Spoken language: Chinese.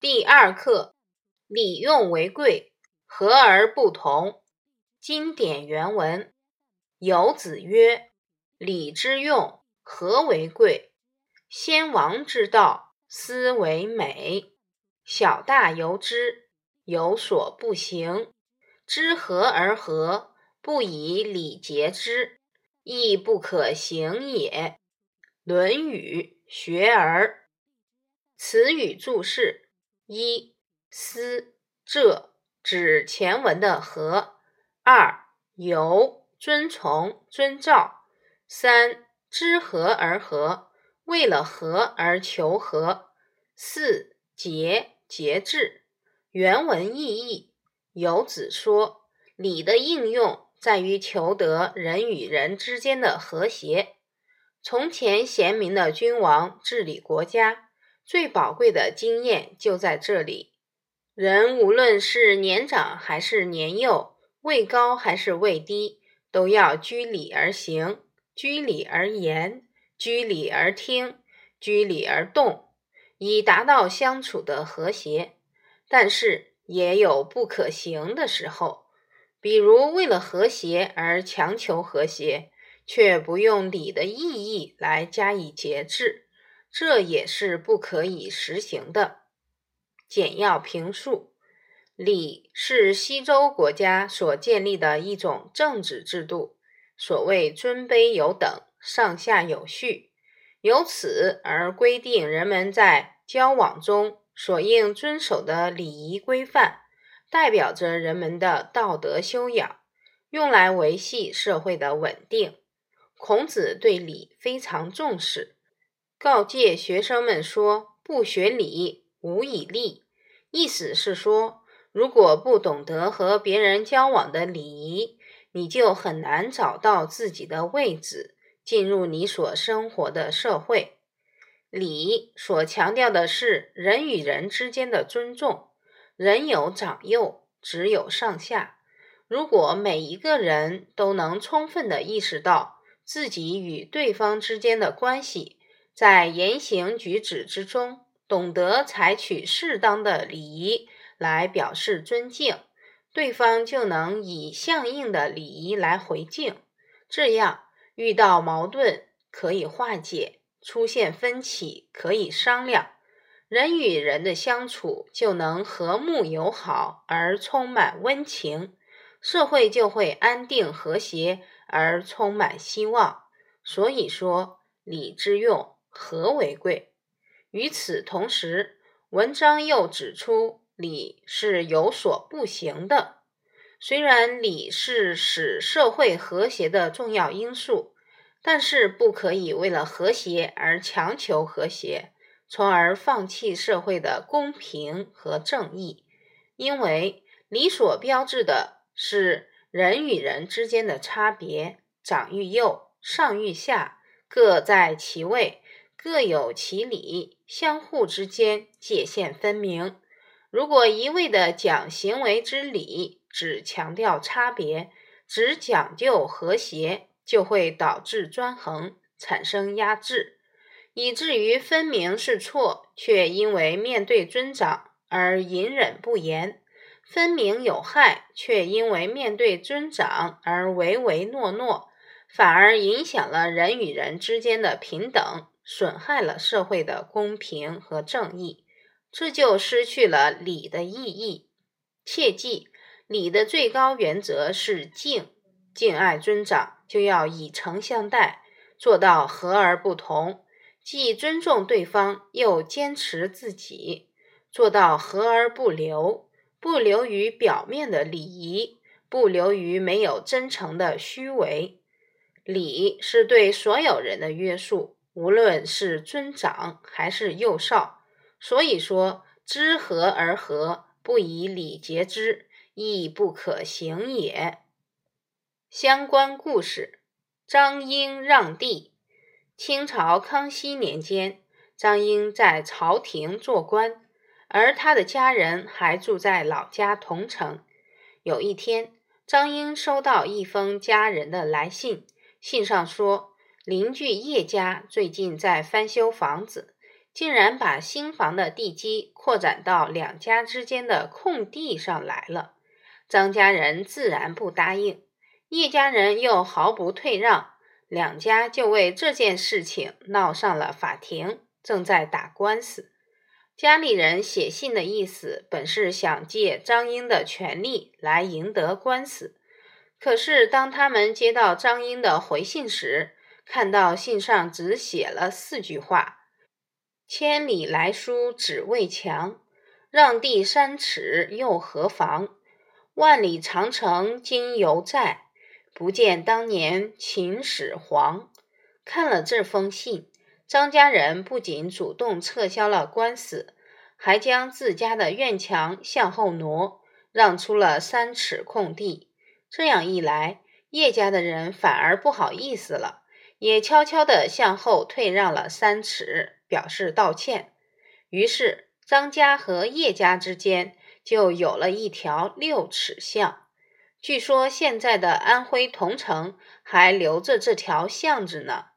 第二课，礼用为贵，和而不同。经典原文：有子曰：“礼之用，和为贵。先王之道，斯为美。小大由之，有所不行。知和而和，不以礼节之，亦不可行也。”《论语·学而》词语注释。一思这指前文的和。二由遵从遵照。三知和而和，为了和而求和。四节节制。原文意义：游子说，礼的应用在于求得人与人之间的和谐。从前贤明的君王治理国家。最宝贵的经验就在这里。人无论是年长还是年幼，位高还是位低，都要居礼而行，居礼而言，居礼而听，居礼而动，以达到相处的和谐。但是也有不可行的时候，比如为了和谐而强求和谐，却不用礼的意义来加以节制。这也是不可以实行的。简要评述：礼是西周国家所建立的一种政治制度，所谓尊卑有等，上下有序，由此而规定人们在交往中所应遵守的礼仪规范，代表着人们的道德修养，用来维系社会的稳定。孔子对礼非常重视。告诫学生们说：“不学礼，无以立。”意思是说，如果不懂得和别人交往的礼仪，你就很难找到自己的位置，进入你所生活的社会。礼所强调的是人与人之间的尊重。人有长幼，只有上下。如果每一个人都能充分的意识到自己与对方之间的关系，在言行举止之中，懂得采取适当的礼仪来表示尊敬，对方就能以相应的礼仪来回敬。这样，遇到矛盾可以化解，出现分歧可以商量，人与人的相处就能和睦友好而充满温情，社会就会安定和谐而充满希望。所以说，礼之用。和为贵。与此同时，文章又指出，礼是有所不行的。虽然礼是使社会和谐的重要因素，但是不可以为了和谐而强求和谐，从而放弃社会的公平和正义。因为礼所标志的是人与人之间的差别，长与幼，上与下，各在其位。各有其理，相互之间界限分明。如果一味的讲行为之理，只强调差别，只讲究和谐，就会导致专横，产生压制，以至于分明是错，却因为面对尊长而隐忍不言；分明有害，却因为面对尊长而唯唯诺诺，反而影响了人与人之间的平等。损害了社会的公平和正义，这就失去了礼的意义。切记，礼的最高原则是敬，敬爱尊长就要以诚相待，做到和而不同，既尊重对方又坚持自己，做到和而不流，不流于表面的礼仪，不流于没有真诚的虚伪。礼是对所有人的约束。无论是尊长还是幼少，所以说知和而和，不以礼节之，亦不可行也。相关故事：张英让地。清朝康熙年间，张英在朝廷做官，而他的家人还住在老家桐城。有一天，张英收到一封家人的来信，信上说。邻居叶家最近在翻修房子，竟然把新房的地基扩展到两家之间的空地上来了。张家人自然不答应，叶家人又毫不退让，两家就为这件事情闹上了法庭，正在打官司。家里人写信的意思本是想借张英的权利来赢得官司，可是当他们接到张英的回信时，看到信上只写了四句话：“千里来书只为墙，让地三尺又何妨？万里长城今犹在，不见当年秦始皇。”看了这封信。张家人不仅主动撤销了官司，还将自家的院墙向后挪，让出了三尺空地。这样一来，叶家的人反而不好意思了，也悄悄地向后退让了三尺，表示道歉。于是，张家和叶家之间就有了一条六尺巷。据说，现在的安徽桐城还留着这条巷子呢。